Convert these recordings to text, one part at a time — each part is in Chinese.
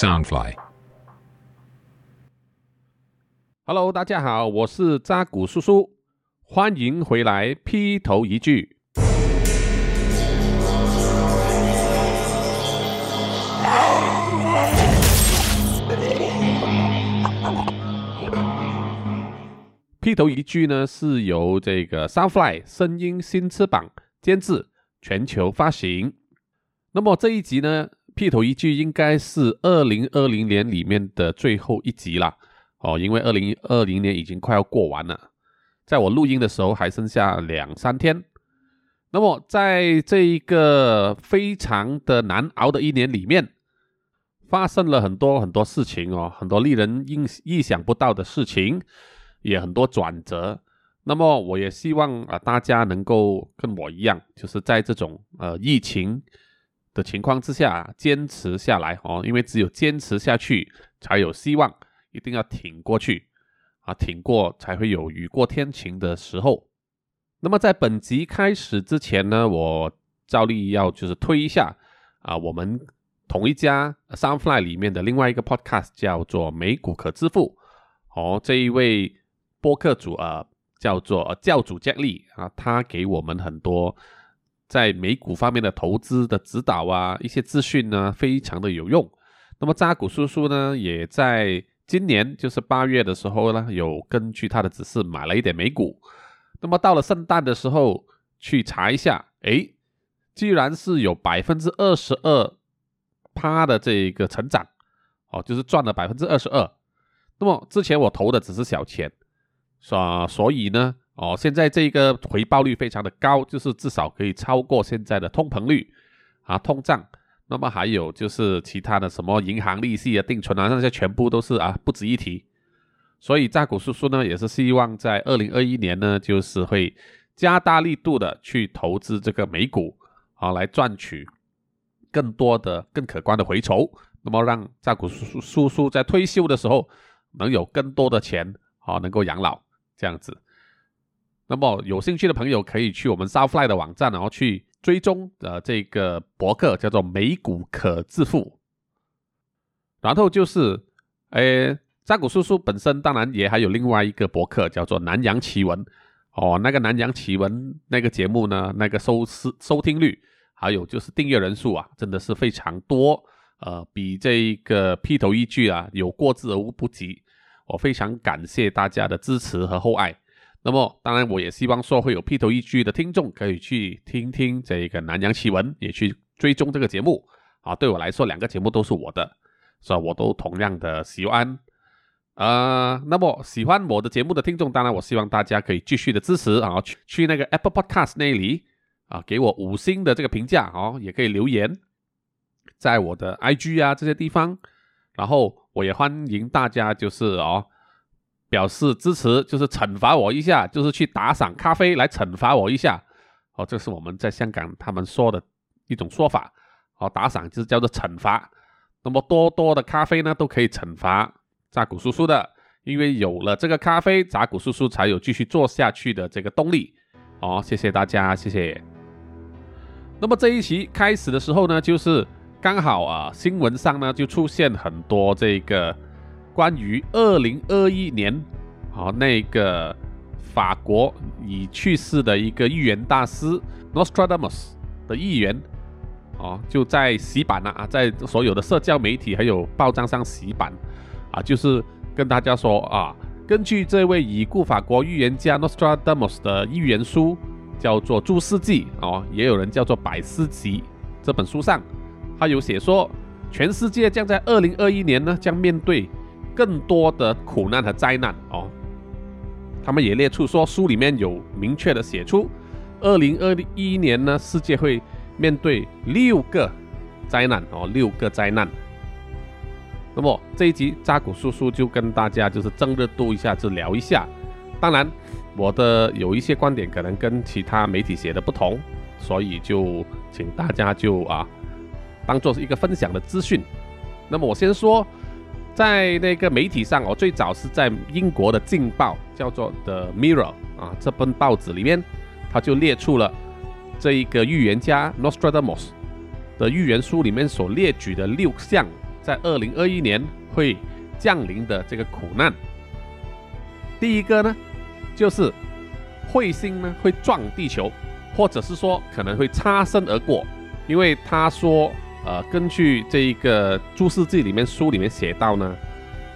Soundfly。Hello，大家好，我是扎古叔叔，欢迎回来劈头一句。劈头一句呢，是由这个 Soundfly 声音新翅膀监制，全球发行。那么这一集呢，劈头一句应该是二零二零年里面的最后一集了哦，因为二零二零年已经快要过完了，在我录音的时候还剩下两三天。那么在这一个非常的难熬的一年里面，发生了很多很多事情哦，很多令人意意想不到的事情。也很多转折，那么我也希望啊，大家能够跟我一样，就是在这种呃疫情的情况之下坚持下来哦，因为只有坚持下去才有希望，一定要挺过去啊，挺过才会有雨过天晴的时候。那么在本集开始之前呢，我照例要就是推一下啊，我们同一家 Sunfly 里面的另外一个 Podcast 叫做美股可支付哦，这一位。播客主啊，叫做教主杰利啊，他给我们很多在美股方面的投资的指导啊，一些资讯呢，非常的有用。那么扎古叔叔呢，也在今年就是八月的时候呢，有根据他的指示买了一点美股。那么到了圣诞的时候去查一下，诶，居然是有百分之二十二趴的这个成长哦，就是赚了百分之二十二。那么之前我投的只是小钱。所所以呢，哦，现在这个回报率非常的高，就是至少可以超过现在的通膨率啊，通胀。那么还有就是其他的什么银行利息啊、定存啊，那些全部都是啊不值一提。所以扎古叔叔呢，也是希望在二零二一年呢，就是会加大力度的去投资这个美股啊，来赚取更多的、更可观的回酬。那么让扎古叔叔叔叔在退休的时候能有更多的钱啊，能够养老。这样子，那么有兴趣的朋友可以去我们 Southfly 的网站，然后去追踪呃这个博客，叫做美股可致富。然后就是，诶，扎古叔叔本身当然也还有另外一个博客，叫做南洋奇闻。哦，那个南洋奇闻那个节目呢，那个收视收听率，还有就是订阅人数啊，真的是非常多，呃，比这一个劈头一句啊有过之而无不及。我非常感谢大家的支持和厚爱。那么，当然，我也希望说会有披头一句的听众可以去听听这个南洋奇闻，也去追踪这个节目。啊，对我来说，两个节目都是我的，所以我都同样的喜欢。呃，那么喜欢我的节目的听众，当然我希望大家可以继续的支持啊，去去那个 Apple Podcast 那里啊，给我五星的这个评价哦，也可以留言在我的 IG 啊这些地方，然后。我也欢迎大家，就是哦，表示支持，就是惩罚我一下，就是去打赏咖啡来惩罚我一下。哦，这是我们在香港他们说的一种说法。哦，打赏就是叫做惩罚。那么多多的咖啡呢，都可以惩罚扎古叔叔的，因为有了这个咖啡，扎古叔叔才有继续做下去的这个动力。哦，谢谢大家，谢谢。那么这一期开始的时候呢，就是。刚好啊，新闻上呢就出现很多这个关于二零二一年啊那个法国已去世的一个预言大师 Nostradamus 的预言哦，就在洗版了啊，在所有的社交媒体还有报章上洗版啊，就是跟大家说啊，根据这位已故法国预言家 Nostradamus 的预言书，叫做《注世纪》哦，也有人叫做《百世集》这本书上。他有写说，全世界将在二零二一年呢，将面对更多的苦难和灾难哦。他们也列出说，书里面有明确的写出，二零二一年呢，世界会面对六个灾难哦，六个灾难。那么这一集扎古叔叔就跟大家就是争热度一下，就聊一下。当然，我的有一些观点可能跟其他媒体写的不同，所以就请大家就啊。当做是一个分享的资讯，那么我先说，在那个媒体上，我最早是在英国的《镜报》叫做《The Mirror》啊，这本报纸里面，他就列出了这一个预言家 Nostradamus 的预言书里面所列举的六项，在在二零二一年会降临的这个苦难。第一个呢，就是彗星呢会撞地球，或者是说可能会擦身而过，因为他说，呃，根据这一个注释记里面书里面写到呢，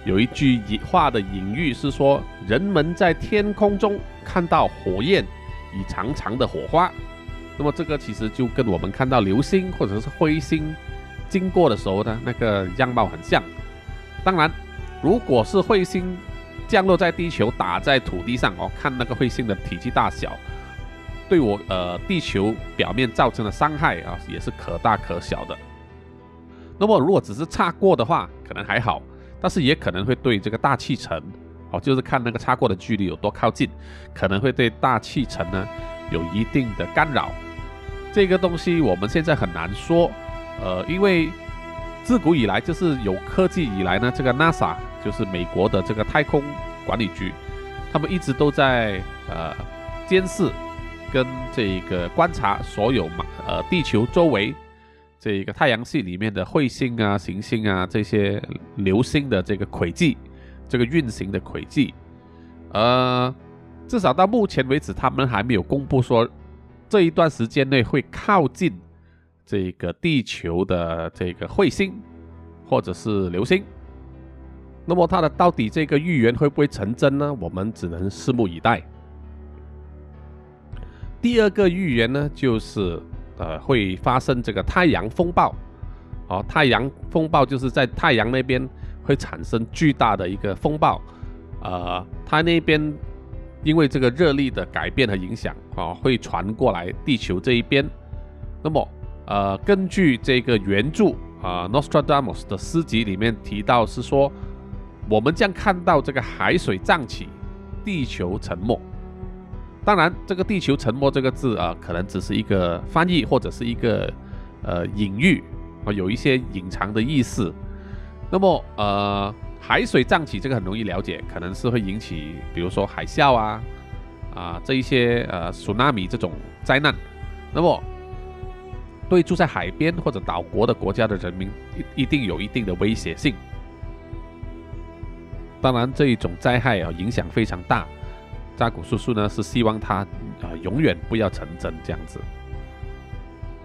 有一句话的隐喻是说，人们在天空中看到火焰与长长的火花，那么这个其实就跟我们看到流星或者是彗星经过的时候呢，那个样貌很像。当然，如果是彗星，降落在地球，打在土地上哦，看那个彗星的体积大小，对我呃地球表面造成的伤害啊，也是可大可小的。那么如果只是擦过的话，可能还好，但是也可能会对这个大气层哦，就是看那个擦过的距离有多靠近，可能会对大气层呢有一定的干扰。这个东西我们现在很难说，呃，因为自古以来就是有科技以来呢，这个 NASA。就是美国的这个太空管理局，他们一直都在呃监视跟这个观察所有嘛呃地球周围这一个太阳系里面的彗星啊、行星啊这些流星的这个轨迹，这个运行的轨迹，呃，至少到目前为止，他们还没有公布说这一段时间内会靠近这个地球的这个彗星或者是流星。那么它的到底这个预言会不会成真呢？我们只能拭目以待。第二个预言呢，就是呃会发生这个太阳风暴。哦，太阳风暴就是在太阳那边会产生巨大的一个风暴。呃，它那边因为这个热力的改变和影响啊，会传过来地球这一边。那么呃，根据这个原著啊，《Nostradamus》的诗集里面提到是说。我们将看到这个海水涨起，地球沉没。当然，这个“地球沉没”这个字啊，可能只是一个翻译或者是一个呃隐喻啊，有一些隐藏的意思。那么，呃，海水涨起这个很容易了解，可能是会引起，比如说海啸啊啊这一些呃苏纳米这种灾难。那么，对住在海边或者岛国的国家的人民，一一定有一定的威胁性。当然，这一种灾害啊，影响非常大。扎古叔叔呢是希望他啊永远不要成真这样子。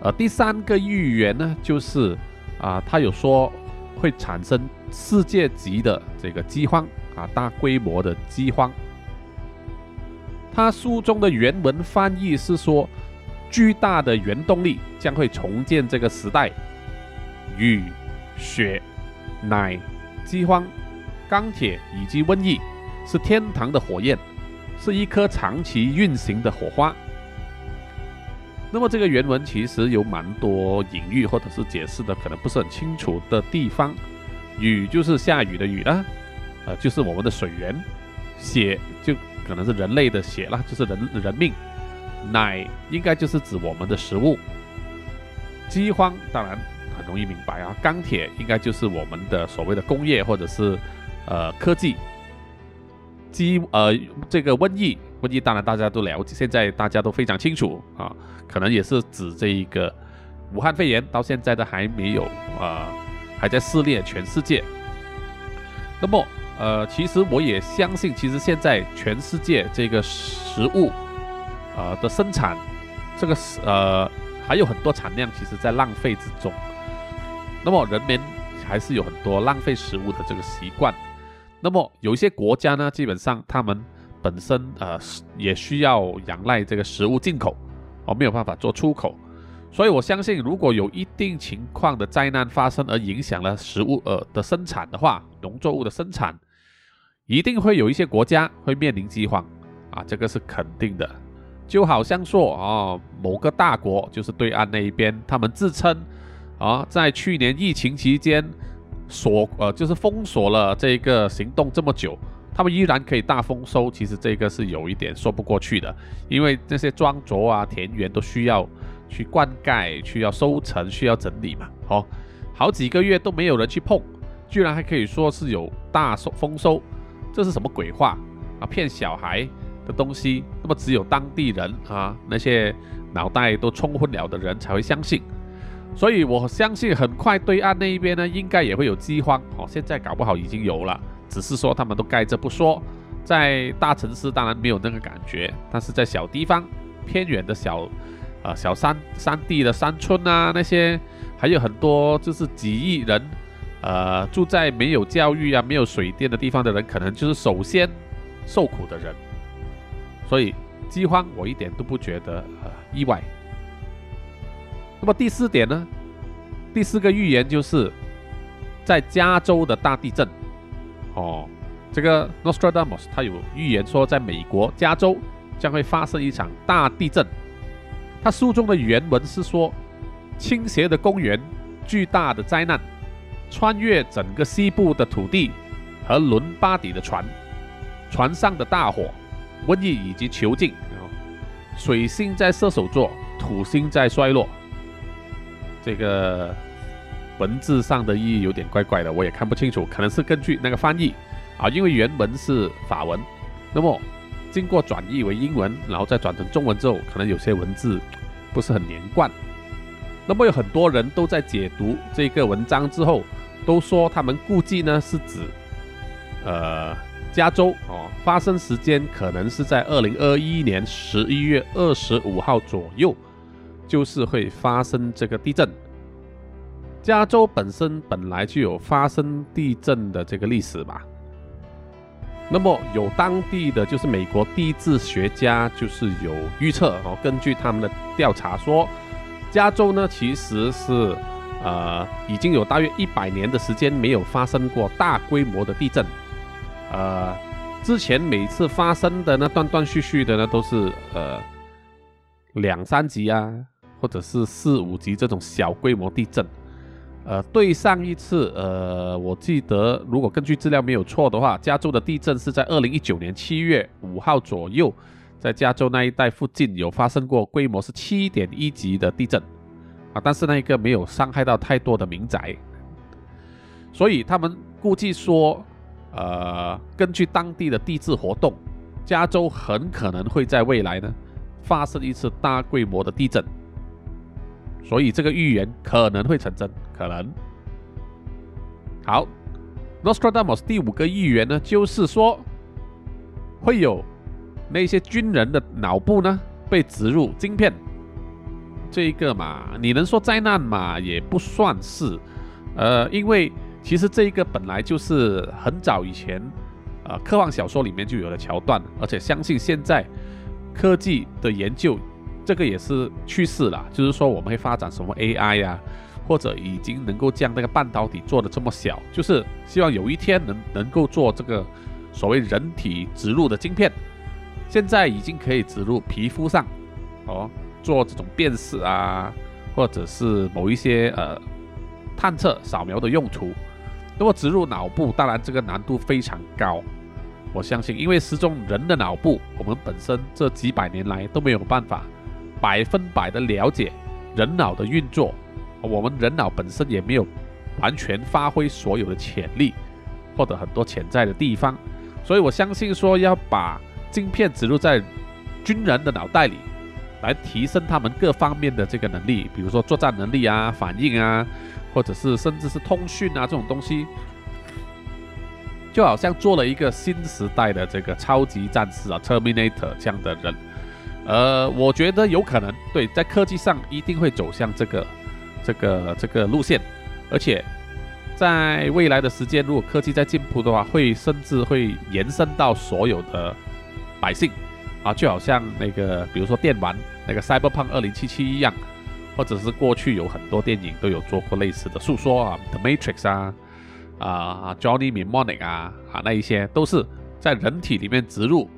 呃，第三个预言呢，就是啊，他有说会产生世界级的这个饥荒啊，大规模的饥荒。他书中的原文翻译是说，巨大的原动力将会重建这个时代，雨、雪、奶、饥荒。钢铁以及瘟疫是天堂的火焰，是一颗长期运行的火花。那么这个原文其实有蛮多隐喻或者是解释的，可能不是很清楚的地方。雨就是下雨的雨啦，呃，就是我们的水源；血就可能是人类的血啦，就是人人命；奶应该就是指我们的食物；饥荒当然很容易明白啊，钢铁应该就是我们的所谓的工业或者是。呃，科技，饥呃，这个瘟疫，瘟疫当然大家都了解，现在大家都非常清楚啊，可能也是指这一个武汉肺炎，到现在都还没有啊，还在肆虐全世界。那么，呃，其实我也相信，其实现在全世界这个食物呃的生产，这个呃还有很多产量，其实在浪费之中。那么，人们还是有很多浪费食物的这个习惯。那么有一些国家呢，基本上他们本身呃也需要仰赖这个食物进口，哦没有办法做出口，所以我相信如果有一定情况的灾难发生而影响了食物呃的生产的话，农作物的生产，一定会有一些国家会面临饥荒啊，这个是肯定的。就好像说啊，某个大国就是对岸那一边，他们自称啊，在去年疫情期间。锁呃，就是封锁了这个行动这么久，他们依然可以大丰收。其实这个是有一点说不过去的，因为这些庄稼啊、田园都需要去灌溉、需要收成、需要整理嘛。好，好几个月都没有人去碰，居然还可以说是有大收丰收，这是什么鬼话啊？骗小孩的东西，那么只有当地人啊，那些脑袋都冲昏了的人才会相信。所以我相信很快对岸那一边呢，应该也会有饥荒哦。现在搞不好已经有了，只是说他们都盖着不说。在大城市当然没有那个感觉，但是在小地方、偏远的小呃小山山地的山村啊，那些还有很多就是几亿人，呃住在没有教育啊、没有水电的地方的人，可能就是首先受苦的人。所以饥荒我一点都不觉得呃意外。那么第四点呢？第四个预言就是在加州的大地震。哦，这个 Nostradamus 他有预言说，在美国加州将会发生一场大地震。他书中的原文是说，倾斜的公园、巨大的灾难、穿越整个西部的土地和伦巴底的船、船上的大火、瘟疫以及囚禁。水星在射手座，土星在衰落。这个文字上的意义有点怪怪的，我也看不清楚，可能是根据那个翻译啊，因为原文是法文，那么经过转译为英文，然后再转成中文之后，可能有些文字不是很连贯。那么有很多人都在解读这个文章之后，都说他们估计呢是指，呃，加州哦，发生时间可能是在二零二一年十一月二十五号左右。就是会发生这个地震。加州本身本来就有发生地震的这个历史吧。那么有当地的就是美国地质学家就是有预测哦，根据他们的调查说，加州呢其实是呃已经有大约一百年的时间没有发生过大规模的地震。呃，之前每次发生的那断断续续的呢都是呃两三级啊。或者是四五级这种小规模地震，呃，对上一次，呃，我记得如果根据资料没有错的话，加州的地震是在二零一九年七月五号左右，在加州那一带附近有发生过规模是七点一级的地震，啊，但是那一个没有伤害到太多的民宅，所以他们估计说，呃，根据当地的地质活动，加州很可能会在未来呢发生一次大规模的地震。所以这个预言可能会成真，可能。好，Nostradamus 第五个预言呢，就是说会有那些军人的脑部呢被植入晶片。这一个嘛，你能说灾难嘛，也不算是。呃，因为其实这一个本来就是很早以前，呃，科幻小说里面就有的桥段，而且相信现在科技的研究。这个也是趋势了，就是说我们会发展什么 AI 呀，或者已经能够将那个半导体做的这么小，就是希望有一天能能够做这个所谓人体植入的晶片。现在已经可以植入皮肤上，哦，做这种辨识啊，或者是某一些呃探测扫描的用途。那么植入脑部，当然这个难度非常高，我相信，因为始终人的脑部，我们本身这几百年来都没有办法。百分百的了解人脑的运作，我们人脑本身也没有完全发挥所有的潜力，或者很多潜在的地方，所以我相信说要把晶片植入在军人的脑袋里，来提升他们各方面的这个能力，比如说作战能力啊、反应啊，或者是甚至是通讯啊这种东西，就好像做了一个新时代的这个超级战士啊，Terminator 这样的人。呃，我觉得有可能，对，在科技上一定会走向这个、这个、这个路线，而且在未来的时间，如果科技在进步的话，会甚至会延伸到所有的百姓啊，就好像那个，比如说电玩那个《Cyberpunk 2077》一样，或者是过去有很多电影都有做过类似的诉说啊，《The Matrix》啊，啊，《Johnny Mnemonic》啊，啊，那一些都是在人体里面植入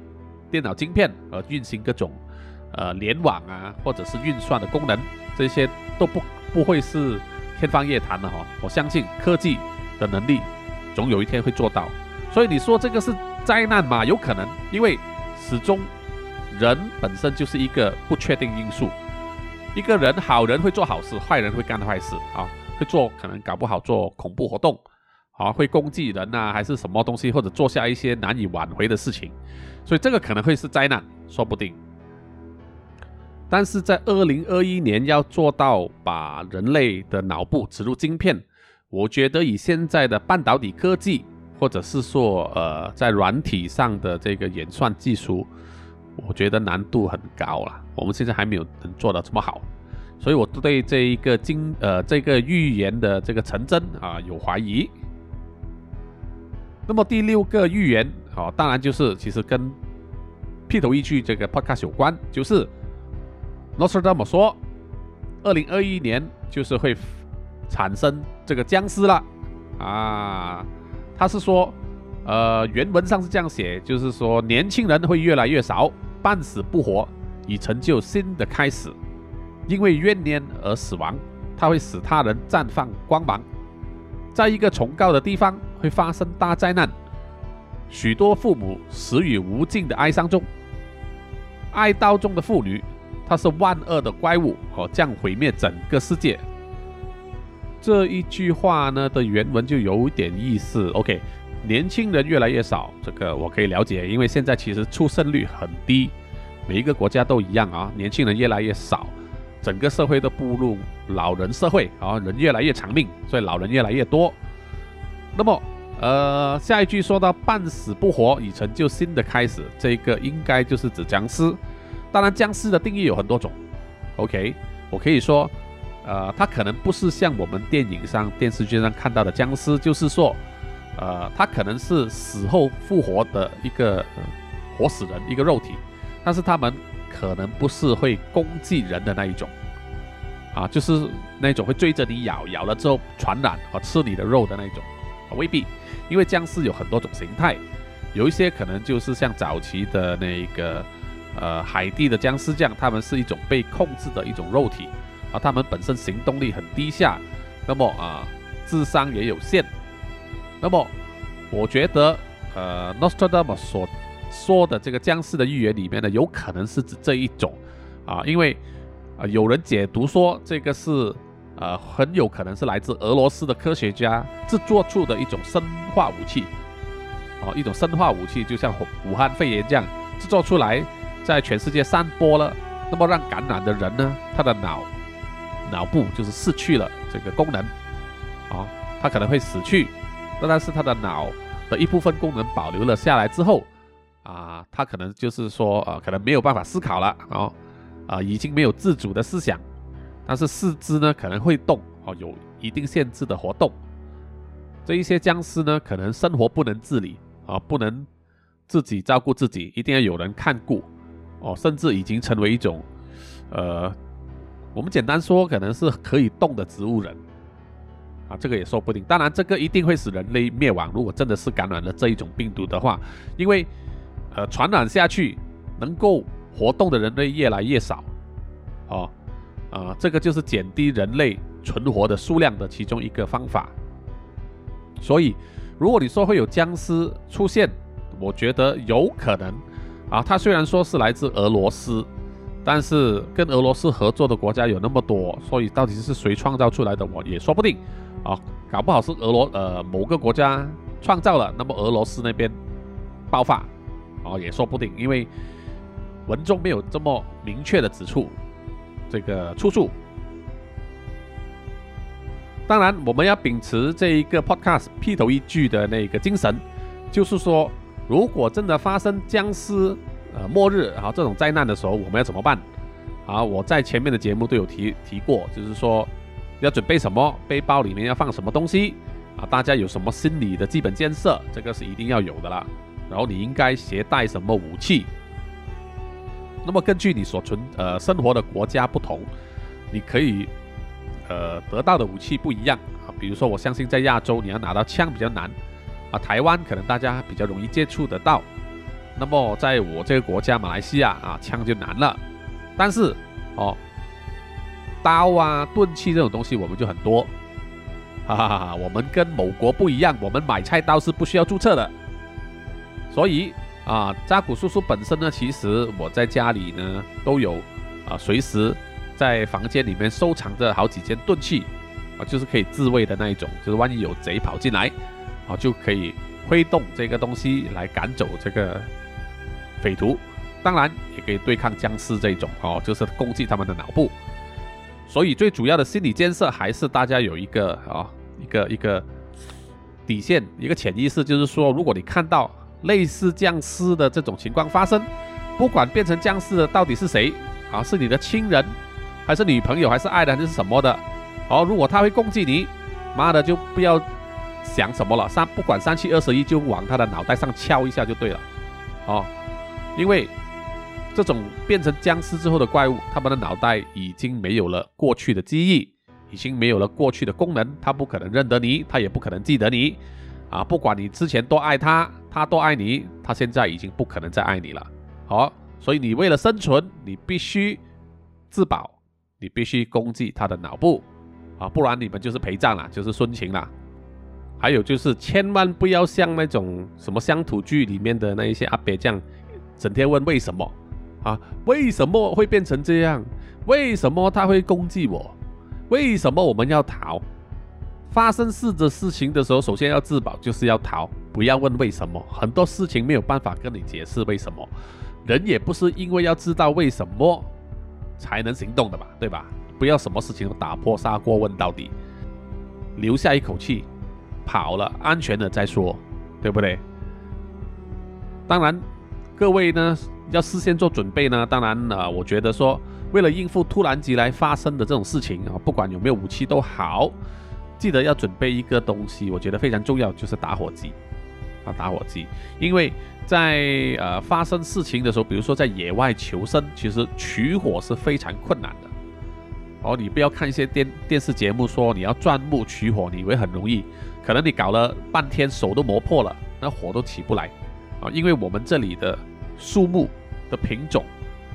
电脑晶片而运行各种。呃，联网啊，或者是运算的功能，这些都不不会是天方夜谭的哈。我相信科技的能力，总有一天会做到。所以你说这个是灾难嘛？有可能，因为始终人本身就是一个不确定因素。一个人好人会做好事，坏人会干坏事啊，会做可能搞不好做恐怖活动，啊，会攻击人呐，还是什么东西，或者做下一些难以挽回的事情。所以这个可能会是灾难，说不定。但是在二零二一年要做到把人类的脑部植入晶片，我觉得以现在的半导体科技，或者是说呃在软体上的这个演算技术，我觉得难度很高了。我们现在还没有能做到这么好，所以我对这一个经呃这个预言的这个成真啊有怀疑。那么第六个预言啊，当然就是其实跟劈头一句这个 podcast 有关，就是。诺斯这么说，二零二一年就是会产生这个僵尸了啊！他是说，呃，原文上是这样写，就是说年轻人会越来越少，半死不活，以成就新的开始。因为怨念而死亡，它会使他人绽放光芒。在一个崇高的地方会发生大灾难，许多父母死于无尽的哀伤中，哀悼中的妇女。它是万恶的怪物，哦，将毁灭整个世界。这一句话呢的原文就有点意思。OK，年轻人越来越少，这个我可以了解，因为现在其实出生率很低，每一个国家都一样啊，年轻人越来越少，整个社会都步入老人社会啊，人越来越长命，所以老人越来越多。那么，呃，下一句说到半死不活，已成就新的开始，这个应该就是指僵尸。当然，僵尸的定义有很多种。OK，我可以说，呃，它可能不是像我们电影上、电视剧上看到的僵尸，就是说，呃，它可能是死后复活的一个活死人，一个肉体，但是他们可能不是会攻击人的那一种，啊，就是那种会追着你咬，咬了之后传染和吃你的肉的那一种，未必，因为僵尸有很多种形态，有一些可能就是像早期的那个。呃，海地的僵尸将，他们是一种被控制的一种肉体，啊，他们本身行动力很低下，那么啊，智商也有限。那么，我觉得，呃，Nostradamus 所说的这个僵尸的预言里面呢，有可能是指这一种，啊，因为啊，有人解读说这个是，呃，很有可能是来自俄罗斯的科学家制作出的一种生化武器，哦，一种生化武器，就像武汉肺炎这样制作出来。在全世界散播了，那么让感染的人呢，他的脑脑部就是失去了这个功能，啊，他可能会死去，那但是他的脑的一部分功能保留了下来之后，啊，他可能就是说，呃，可能没有办法思考了，哦，啊，已经没有自主的思想，但是四肢呢可能会动，哦，有一定限制的活动，这一些僵尸呢，可能生活不能自理，啊，不能自己照顾自己，一定要有人看顾。哦，甚至已经成为一种，呃，我们简单说，可能是可以动的植物人，啊，这个也说不定。当然，这个一定会使人类灭亡。如果真的是感染了这一种病毒的话，因为，呃，传染下去，能够活动的人类越来越少，哦，啊，这个就是减低人类存活的数量的其中一个方法。所以，如果你说会有僵尸出现，我觉得有可能。啊，他虽然说是来自俄罗斯，但是跟俄罗斯合作的国家有那么多，所以到底是谁创造出来的，我也说不定。啊，搞不好是俄罗呃某个国家创造了，那么俄罗斯那边爆发，哦也说不定，因为文中没有这么明确的指出这个出处。当然，我们要秉持这一个 podcast 劈头一句的那个精神，就是说。如果真的发生僵尸、呃末日，然后这种灾难的时候，我们要怎么办？啊，我在前面的节目都有提提过，就是说要准备什么，背包里面要放什么东西啊，大家有什么心理的基本建设，这个是一定要有的啦。然后你应该携带什么武器？那么根据你所存呃生活的国家不同，你可以呃得到的武器不一样啊。比如说，我相信在亚洲，你要拿到枪比较难。啊，台湾可能大家比较容易接触得到，那么在我这个国家马来西亚啊，枪就难了。但是哦，刀啊、钝器这种东西我们就很多，哈哈哈！我们跟某国不一样，我们买菜刀是不需要注册的。所以啊，扎古叔叔本身呢，其实我在家里呢都有啊，随时在房间里面收藏着好几件钝器啊，就是可以自卫的那一种，就是万一有贼跑进来。啊，就可以挥动这个东西来赶走这个匪徒，当然也可以对抗僵尸这种哦，就是攻击他们的脑部。所以最主要的心理建设还是大家有一个啊一个一个底线，一个潜意识，就是说，如果你看到类似僵尸的这种情况发生，不管变成僵尸的到底是谁啊，是你的亲人，还是女朋友，还是爱人，还是什么的，哦，如果他会攻击你，妈的就不要想什么了，三不管三七二十一，就往他的脑袋上敲一下就对了，哦，因为这种变成僵尸之后的怪物，他们的脑袋已经没有了过去的记忆，已经没有了过去的功能，他不可能认得你，他也不可能记得你，啊，不管你之前多爱他，他多爱你，他现在已经不可能再爱你了。好，所以你为了生存，你必须自保，你必须攻击他的脑部啊，不然你们就是陪葬了，就是殉情了。还有就是千万不要像那种什么乡土剧里面的那一些阿伯这样，整天问为什么啊？为什么会变成这样？为什么他会攻击我？为什么我们要逃？发生事的事情的时候，首先要自保，就是要逃，不要问为什么。很多事情没有办法跟你解释为什么。人也不是因为要知道为什么才能行动的嘛，对吧？不要什么事情都打破砂锅问到底，留下一口气，跑了安全了再说，对不对？当然，各位呢要事先做准备呢。当然呢，我觉得说为了应付突然即来发生的这种事情啊，不管有没有武器都好，记得要准备一个东西，我觉得非常重要，就是打火机。啊，打火机，因为在呃发生事情的时候，比如说在野外求生，其实取火是非常困难的。哦，你不要看一些电电视节目说你要钻木取火，你以为很容易，可能你搞了半天手都磨破了，那火都起不来。啊，因为我们这里的树木的品种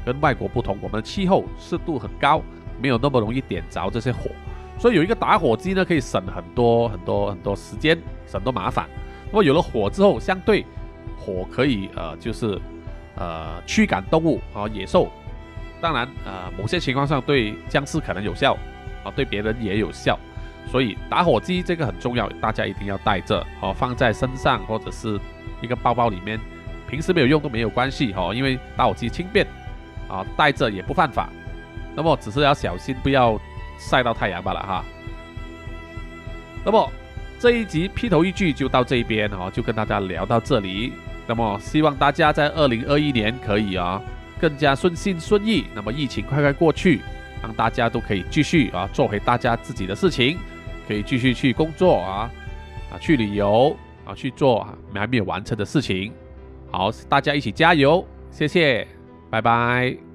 跟外国不同，我们的气候湿度很高，没有那么容易点着这些火，所以有一个打火机呢，可以省很多很多很多时间，省多麻烦。那么有了火之后，相对火可以呃，就是呃驱赶动物啊野兽。当然呃，某些情况上对僵尸可能有效啊，对别人也有效。所以打火机这个很重要，大家一定要带着哦，放在身上或者是一个包包里面。平时没有用都没有关系哈，因为打火机轻便啊，带着也不犯法。那么只是要小心不要晒到太阳罢了哈。那么。这一集劈头一句就到这边哦，就跟大家聊到这里。那么希望大家在二零二一年可以啊更加顺心顺意。那么疫情快快过去，让大家都可以继续啊做回大家自己的事情，可以继续去工作啊啊去旅游啊去做啊还没有完成的事情。好，大家一起加油，谢谢，拜拜。